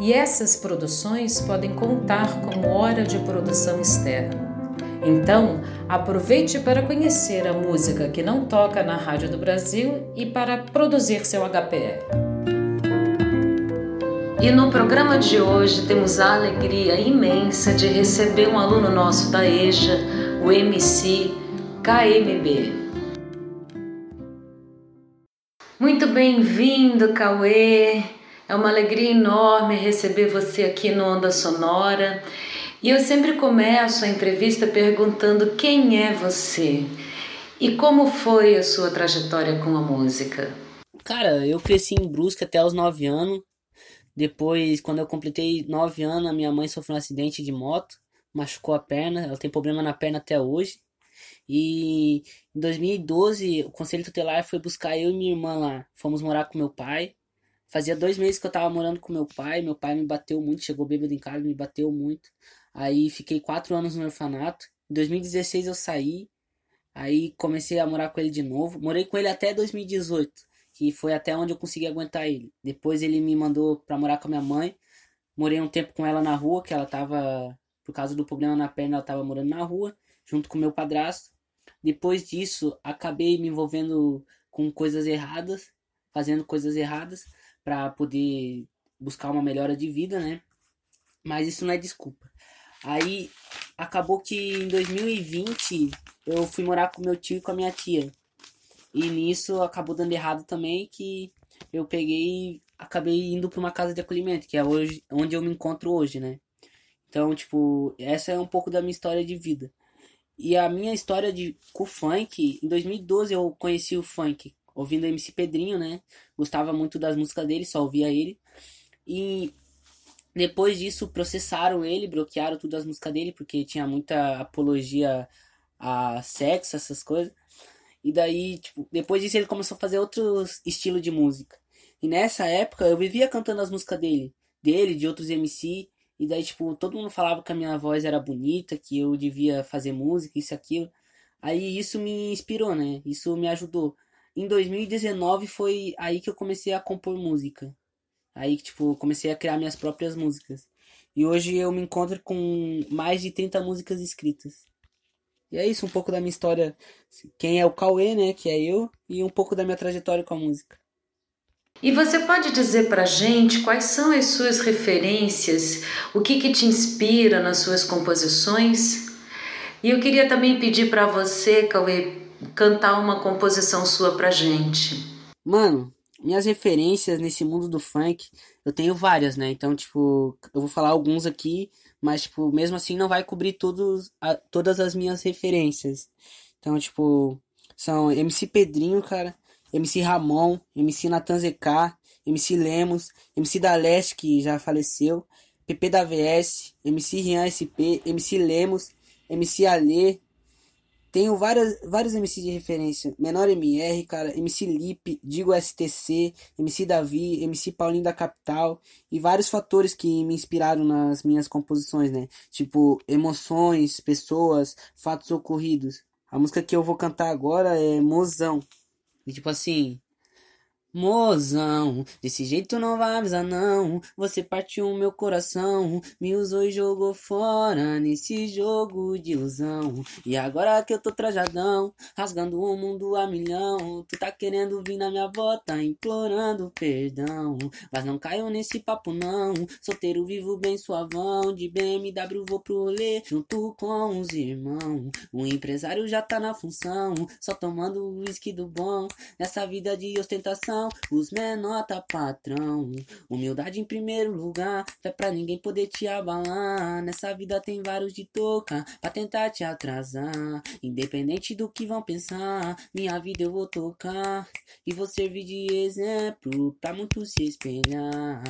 e essas produções podem contar como hora de produção externa. Então, aproveite para conhecer a música que não toca na Rádio do Brasil e para produzir seu HPR. E no programa de hoje temos a alegria imensa de receber um aluno nosso da EJA, o MC KMB. Muito bem-vindo, Cauê. É uma alegria enorme receber você aqui no Onda Sonora. E eu sempre começo a entrevista perguntando quem é você e como foi a sua trajetória com a música. Cara, eu cresci em Brusque até os 9 anos. Depois, quando eu completei 9 anos, a minha mãe sofreu um acidente de moto, machucou a perna, ela tem problema na perna até hoje. E em 2012, o conselho tutelar foi buscar eu e minha irmã lá. Fomos morar com meu pai. Fazia dois meses que eu tava morando com meu pai. Meu pai me bateu muito, chegou bêbado em casa, me bateu muito. Aí fiquei quatro anos no orfanato. Em 2016 eu saí. Aí comecei a morar com ele de novo. Morei com ele até 2018, que foi até onde eu consegui aguentar ele. Depois ele me mandou pra morar com a minha mãe. Morei um tempo com ela na rua, que ela tava, por causa do problema na perna, ela tava morando na rua, junto com meu padrasto. Depois disso, acabei me envolvendo com coisas erradas, fazendo coisas erradas para poder buscar uma melhora de vida, né? Mas isso não é desculpa. Aí acabou que em 2020 eu fui morar com meu tio e com a minha tia. E nisso acabou dando errado também que eu peguei acabei indo para uma casa de acolhimento, que é hoje onde eu me encontro hoje, né? Então, tipo, essa é um pouco da minha história de vida. E a minha história de, com o funk, em 2012 eu conheci o funk ouvindo MC Pedrinho, né? Gostava muito das músicas dele, só ouvia ele. E depois disso processaram ele, bloquearam todas as músicas dele, porque tinha muita apologia a sexo, essas coisas. E daí, tipo, depois disso ele começou a fazer outro estilo de música. E nessa época eu vivia cantando as músicas dele, dele, de outros MC. E daí, tipo, todo mundo falava que a minha voz era bonita, que eu devia fazer música, isso aquilo. Aí isso me inspirou, né? Isso me ajudou. Em 2019 foi aí que eu comecei a compor música. Aí que, tipo, comecei a criar minhas próprias músicas. E hoje eu me encontro com mais de 30 músicas escritas. E é isso, um pouco da minha história. Quem é o Cauê, né? Que é eu. E um pouco da minha trajetória com a música. E você pode dizer para gente quais são as suas referências, o que, que te inspira nas suas composições? E eu queria também pedir para você, Cauê, cantar uma composição sua para gente. Mano, minhas referências nesse mundo do funk, eu tenho várias, né? Então, tipo, eu vou falar alguns aqui, mas, tipo, mesmo assim não vai cobrir todos, a, todas as minhas referências. Então, tipo, são MC Pedrinho, cara, MC Ramon, MC Natan ZK, MC Lemos, MC da Leste, que já faleceu, PP da VS, MC Rian SP, MC Lemos, MC Alê. Tenho várias, vários MC de referência. Menor MR, cara, MC Lip, Digo STC, MC Davi, MC Paulinho da Capital e vários fatores que me inspiraram nas minhas composições, né? Tipo, emoções, pessoas, fatos ocorridos. A música que eu vou cantar agora é Mozão. E tipo assim, Mozão, desse jeito não vai avisar não. Você partiu o meu coração, me usou e jogou fora nesse jogo de ilusão. E agora que eu tô trajadão, rasgando o mundo a milhão. Tu tá querendo vir na minha volta, implorando perdão. Mas não caiu nesse papo não. Solteiro vivo bem suavão, de BMW vou pro rolê junto com os irmãos. O empresário já tá na função, só tomando whisky do bom. Nessa vida de ostentação os menor tá patrão. Humildade em primeiro lugar, fé pra ninguém poder te abalar. Nessa vida tem vários de toca pra tentar te atrasar. Independente do que vão pensar, minha vida eu vou tocar. E vou servir de exemplo pra muitos se espelhar.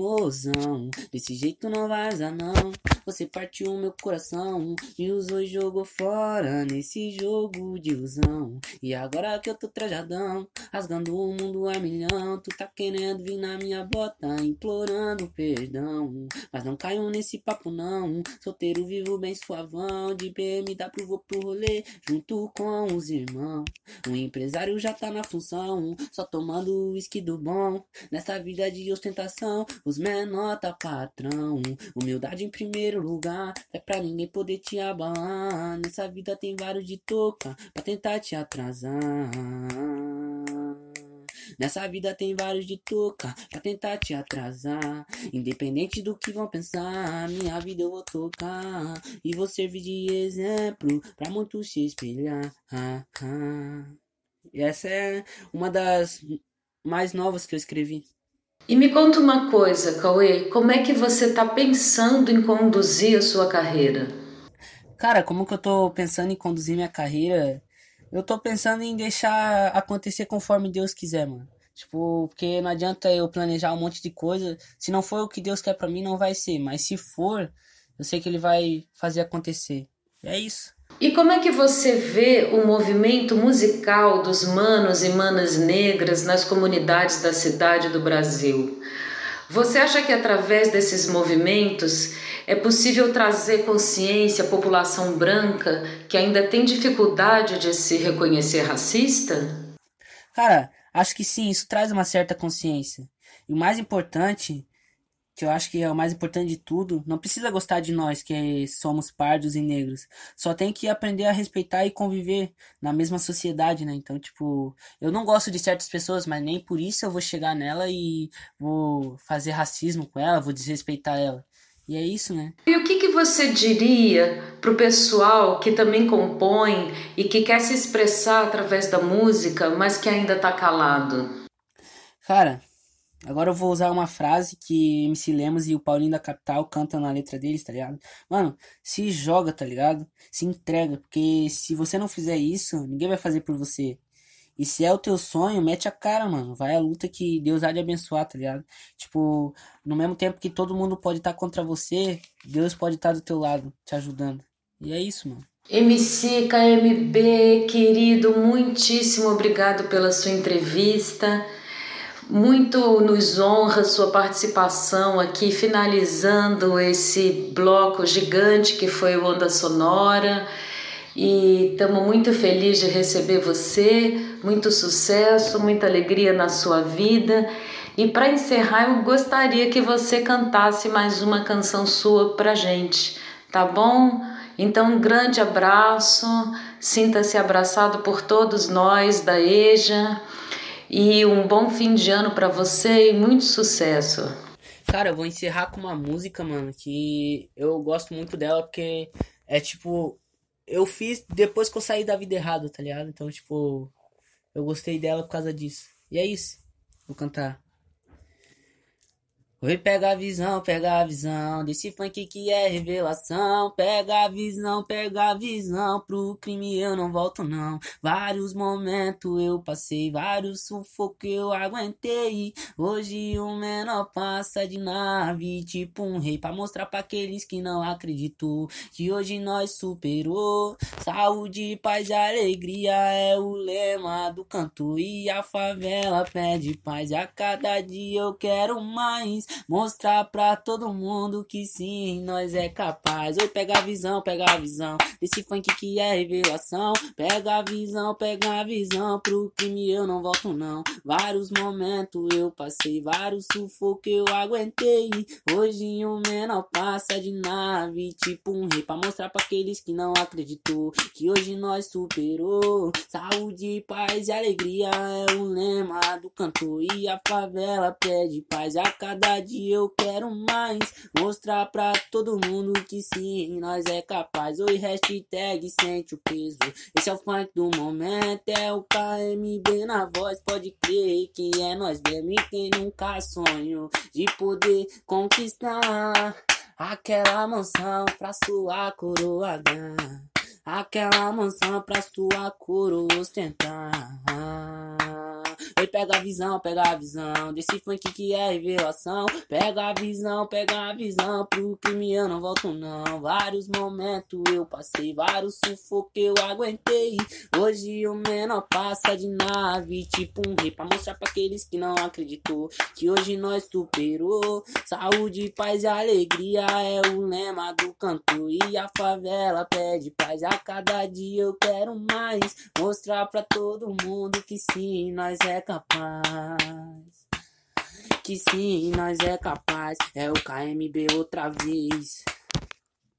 Mozão. Desse jeito não vaza não. Você partiu meu coração, me usou e jogou fora nesse jogo de ilusão. E agora que eu tô trajadão, rasgando o mundo a milhão, tu tá querendo vir na minha bota, implorando perdão. Mas não caio nesse papo não, solteiro vivo bem suavão, de BMW vou pro rolê, junto com os irmãos. O empresário já tá na função, só tomando uísque do bom. Nessa vida de ostentação, os menor tá patrão. Humildade em primeiro lugar, é pra ninguém poder te abalar. Nessa vida tem vários de toca, pra tentar te atrasar. Nessa vida tem vários de toca pra tentar te atrasar. Independente do que vão pensar, minha vida eu vou tocar. E vou servir de exemplo pra muitos se espelhar. E essa é uma das mais novas que eu escrevi. E me conta uma coisa, Cauê, como é que você está pensando em conduzir a sua carreira? Cara, como que eu tô pensando em conduzir minha carreira? Eu tô pensando em deixar acontecer conforme Deus quiser, mano. Tipo, porque não adianta eu planejar um monte de coisa. Se não for o que Deus quer para mim, não vai ser. Mas se for, eu sei que Ele vai fazer acontecer. E é isso. E como é que você vê o movimento musical dos manos e manas negras nas comunidades da cidade do Brasil? Você acha que através desses movimentos é possível trazer consciência à população branca que ainda tem dificuldade de se reconhecer racista? Cara, acho que sim, isso traz uma certa consciência. E o mais importante que eu acho que é o mais importante de tudo, não precisa gostar de nós que somos pardos e negros. Só tem que aprender a respeitar e conviver na mesma sociedade, né? Então, tipo, eu não gosto de certas pessoas, mas nem por isso eu vou chegar nela e vou fazer racismo com ela, vou desrespeitar ela. E é isso, né? E o que, que você diria pro pessoal que também compõe e que quer se expressar através da música, mas que ainda tá calado? Cara, Agora eu vou usar uma frase que MC Lemos e o Paulinho da Capital cantam na letra deles, tá ligado? Mano, se joga, tá ligado? Se entrega, porque se você não fizer isso, ninguém vai fazer por você. E se é o teu sonho, mete a cara, mano. Vai a luta que Deus há de abençoar, tá ligado? Tipo, no mesmo tempo que todo mundo pode estar tá contra você, Deus pode estar tá do teu lado, te ajudando. E é isso, mano. MC KMB, querido, muitíssimo obrigado pela sua entrevista. Muito nos honra sua participação aqui, finalizando esse bloco gigante que foi o Onda Sonora. E estamos muito felizes de receber você, muito sucesso, muita alegria na sua vida. E para encerrar, eu gostaria que você cantasse mais uma canção sua para gente, tá bom? Então, um grande abraço, sinta-se abraçado por todos nós da EJA e um bom fim de ano para você e muito sucesso. Cara, eu vou encerrar com uma música, mano, que eu gosto muito dela porque é tipo. Eu fiz depois que eu saí da vida errada, tá ligado? Então, tipo, eu gostei dela por causa disso. E é isso. Vou cantar. Oi, pega a visão, pega a visão desse funk que é revelação. Pega a visão, pega a visão. Pro crime eu não volto, não. Vários momentos eu passei, vários sufocos eu aguentei. Hoje o menor passa de nave, tipo um rei, pra mostrar pra aqueles que não acreditou que hoje nós superou. Saúde, paz e alegria é o lema do canto. E a favela pede paz. E a cada dia eu quero mais. Mostrar pra todo mundo que sim, nós é capaz. Oi, pega a visão, pega a visão. Desse funk que é revelação. Pega a visão, pega a visão. Pro crime eu não volto, não. Vários momentos eu passei, vários sufocos eu aguentei. Hoje o menor passa de nave, tipo um rei. Pra mostrar pra aqueles que não acreditou. Que hoje nós superou. Saúde, paz e alegria é o lema do cantor. E a favela pede paz a cada dia eu quero mais. Mostrar pra todo mundo que sim, nós é capaz. Oi, hashtag sente o peso. Esse é o funk do momento, é o KMB na voz. Pode crer que é nós mesmo e quem nunca sonhou de poder conquistar aquela mansão pra sua coroa dar. Aquela mansão pra sua coroa ostentar. Pega a visão, pega a visão. Desse funk que é revelação. Pega a visão, pega a visão. Pro crime eu não volto, não. Vários momentos eu passei, vários sufocos eu aguentei. Hoje o menor passa de nave, tipo um rei. Pra mostrar pra aqueles que não acreditou. Que hoje nós superou. Saúde, paz e alegria é o lema do canto. E a favela pede paz. A cada dia eu quero mais. Mostrar pra todo mundo que sim, nós é capaz. Que sim, nós é capaz. É o KMB outra vez.